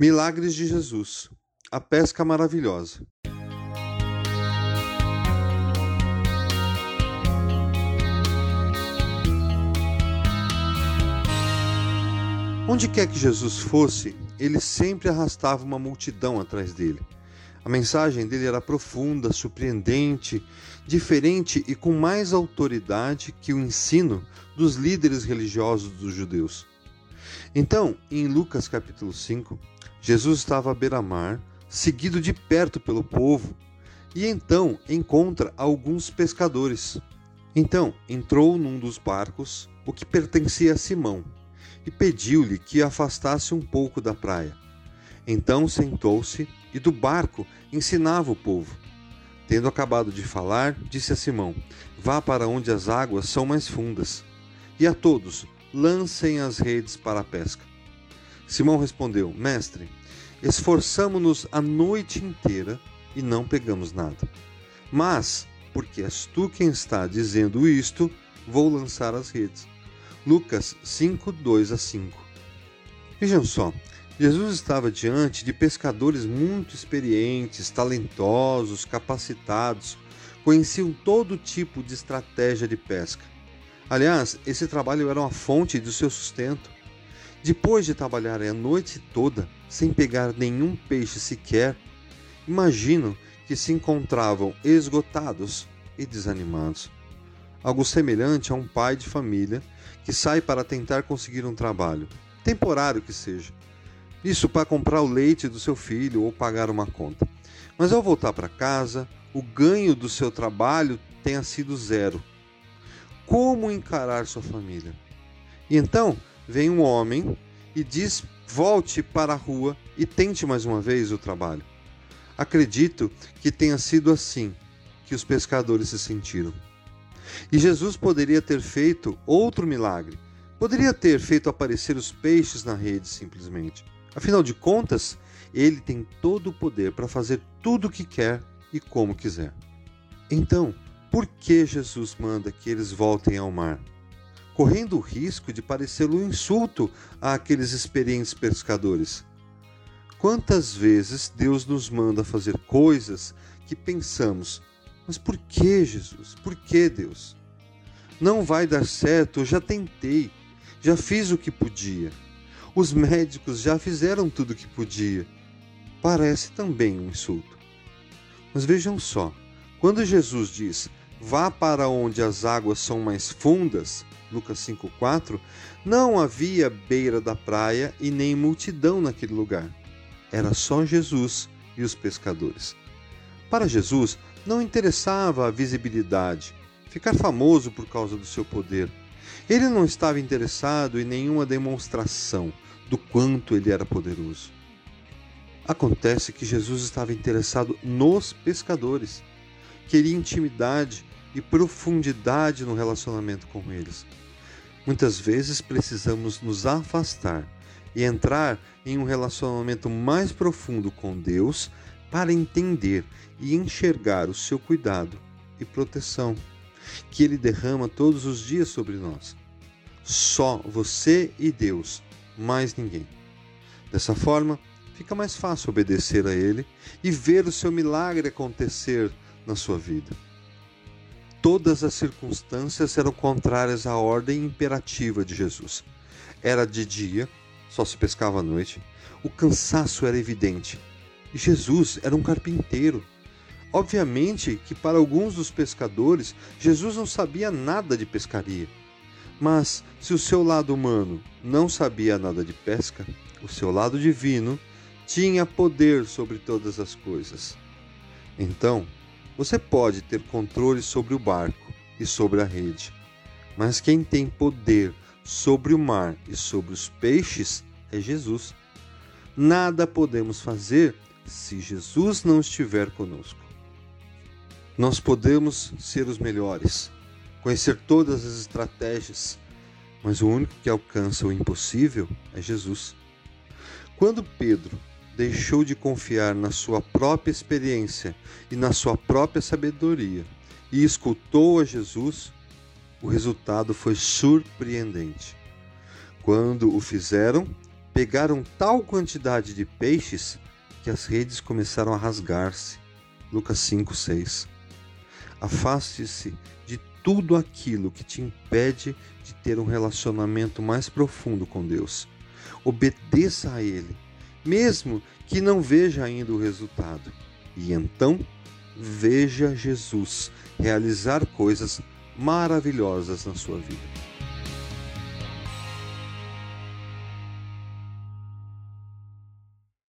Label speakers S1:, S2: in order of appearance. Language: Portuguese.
S1: Milagres de Jesus. A pesca maravilhosa. Onde quer que Jesus fosse, ele sempre arrastava uma multidão atrás dele. A mensagem dele era profunda, surpreendente, diferente e com mais autoridade que o ensino dos líderes religiosos dos judeus. Então, em Lucas capítulo 5, Jesus estava à beira-mar, seguido de perto pelo povo, e então encontra alguns pescadores. Então entrou num dos barcos, o que pertencia a Simão, e pediu-lhe que afastasse um pouco da praia. Então sentou-se e do barco ensinava o povo. Tendo acabado de falar, disse a Simão: Vá para onde as águas são mais fundas, e a todos lancem as redes para a pesca. Simão respondeu: Mestre, esforçamo-nos a noite inteira e não pegamos nada. Mas, porque és tu quem está dizendo isto, vou lançar as redes. Lucas 5, 2 a 5. Vejam só, Jesus estava diante de pescadores muito experientes, talentosos, capacitados, conheciam todo tipo de estratégia de pesca. Aliás, esse trabalho era uma fonte do seu sustento. Depois de trabalharem a noite toda sem pegar nenhum peixe sequer, imagino que se encontravam esgotados e desanimados. Algo semelhante a um pai de família que sai para tentar conseguir um trabalho, temporário que seja. Isso para comprar o leite do seu filho ou pagar uma conta. Mas ao voltar para casa, o ganho do seu trabalho tenha sido zero. Como encarar sua família? E então vem um homem e diz: volte para a rua e tente mais uma vez o trabalho. Acredito que tenha sido assim que os pescadores se sentiram. E Jesus poderia ter feito outro milagre. Poderia ter feito aparecer os peixes na rede simplesmente. Afinal de contas, ele tem todo o poder para fazer tudo o que quer e como quiser. Então, por que Jesus manda que eles voltem ao mar? Correndo o risco de parecer um insulto àqueles experientes pescadores. Quantas vezes Deus nos manda fazer coisas que pensamos, mas por que Jesus? Por que Deus? Não vai dar certo, eu já tentei, já fiz o que podia. Os médicos já fizeram tudo o que podia. Parece também um insulto. Mas vejam só, quando Jesus diz: Vá para onde as águas são mais fundas, Lucas 5,4, não havia beira da praia e nem multidão naquele lugar. Era só Jesus e os pescadores. Para Jesus, não interessava a visibilidade, ficar famoso por causa do seu poder. Ele não estava interessado em nenhuma demonstração do quanto ele era poderoso. Acontece que Jesus estava interessado nos pescadores. Queria intimidade e profundidade no relacionamento com eles. Muitas vezes precisamos nos afastar e entrar em um relacionamento mais profundo com Deus para entender e enxergar o seu cuidado e proteção que Ele derrama todos os dias sobre nós. Só você e Deus, mais ninguém. Dessa forma, fica mais fácil obedecer a Ele e ver o seu milagre acontecer na sua vida. Todas as circunstâncias eram contrárias à ordem imperativa de Jesus. Era de dia, só se pescava à noite, o cansaço era evidente. E Jesus era um carpinteiro. Obviamente que para alguns dos pescadores, Jesus não sabia nada de pescaria. Mas se o seu lado humano não sabia nada de pesca, o seu lado divino tinha poder sobre todas as coisas. Então, você pode ter controle sobre o barco e sobre a rede, mas quem tem poder sobre o mar e sobre os peixes é Jesus. Nada podemos fazer se Jesus não estiver conosco. Nós podemos ser os melhores, conhecer todas as estratégias, mas o único que alcança o impossível é Jesus. Quando Pedro deixou de confiar na sua própria experiência e na sua própria sabedoria e escutou a Jesus, o resultado foi surpreendente. Quando o fizeram, pegaram tal quantidade de peixes que as redes começaram a rasgar-se. Lucas 5, 6. Afaste-se de tudo aquilo que te impede de ter um relacionamento mais profundo com Deus. Obedeça a Ele, mesmo que não veja ainda o resultado. E então, veja Jesus realizar coisas maravilhosas na sua vida.